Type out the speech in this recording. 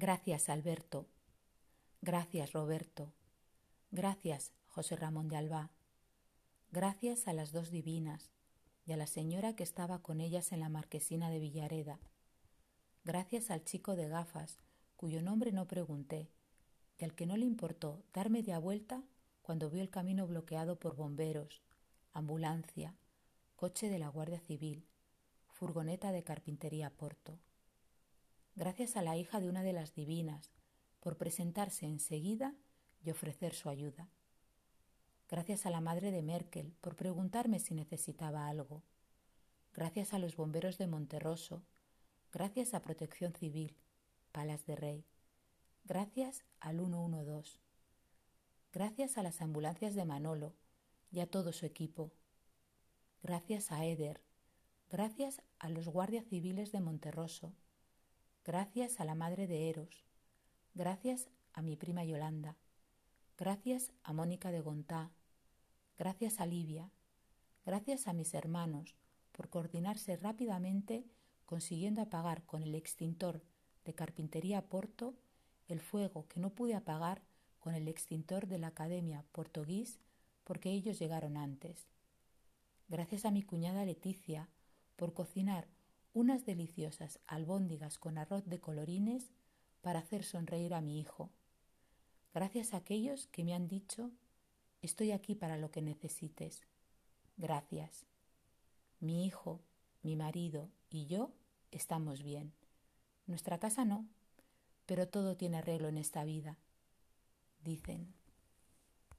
Gracias, Alberto. Gracias, Roberto. Gracias, José Ramón de Alba. Gracias a las dos divinas y a la señora que estaba con ellas en la marquesina de Villareda. Gracias al chico de gafas, cuyo nombre no pregunté, y al que no le importó dar media vuelta cuando vio el camino bloqueado por bomberos, ambulancia, coche de la Guardia Civil, furgoneta de carpintería Porto. Gracias a la hija de una de las divinas por presentarse enseguida y ofrecer su ayuda. Gracias a la madre de Merkel por preguntarme si necesitaba algo. Gracias a los bomberos de Monterroso. Gracias a Protección Civil, Palas de Rey. Gracias al 112. Gracias a las ambulancias de Manolo y a todo su equipo. Gracias a Eder. Gracias a los guardias civiles de Monterroso. Gracias a la madre de Eros. Gracias a mi prima Yolanda. Gracias a Mónica de Gontá. Gracias a Livia. Gracias a mis hermanos por coordinarse rápidamente consiguiendo apagar con el extintor de Carpintería Porto el fuego que no pude apagar con el extintor de la Academia Portugués porque ellos llegaron antes. Gracias a mi cuñada Leticia por cocinar unas deliciosas albóndigas con arroz de colorines para hacer sonreír a mi hijo. Gracias a aquellos que me han dicho Estoy aquí para lo que necesites. Gracias. Mi hijo, mi marido y yo estamos bien. Nuestra casa no, pero todo tiene arreglo en esta vida. Dicen.